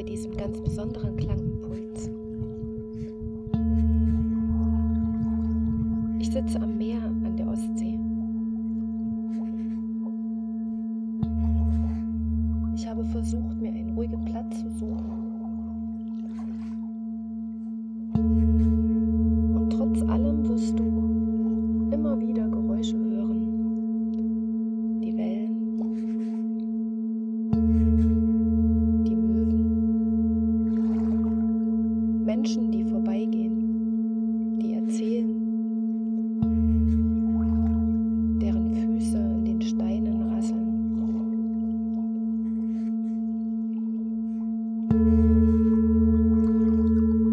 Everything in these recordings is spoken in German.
bei diesem ganz besonderen Klangimpuls. Ich sitze am Meer an der Ostsee. Ich habe versucht, mir einen ruhigen Platz zu suchen. Und trotz allem wirst du immer wieder Geräusche hören. Die Wellen. Menschen, die vorbeigehen, die erzählen, deren Füße in den Steinen rasseln.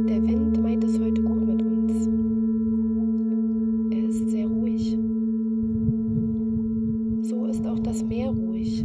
Der Wind meint es heute gut mit uns. Er ist sehr ruhig. So ist auch das Meer ruhig.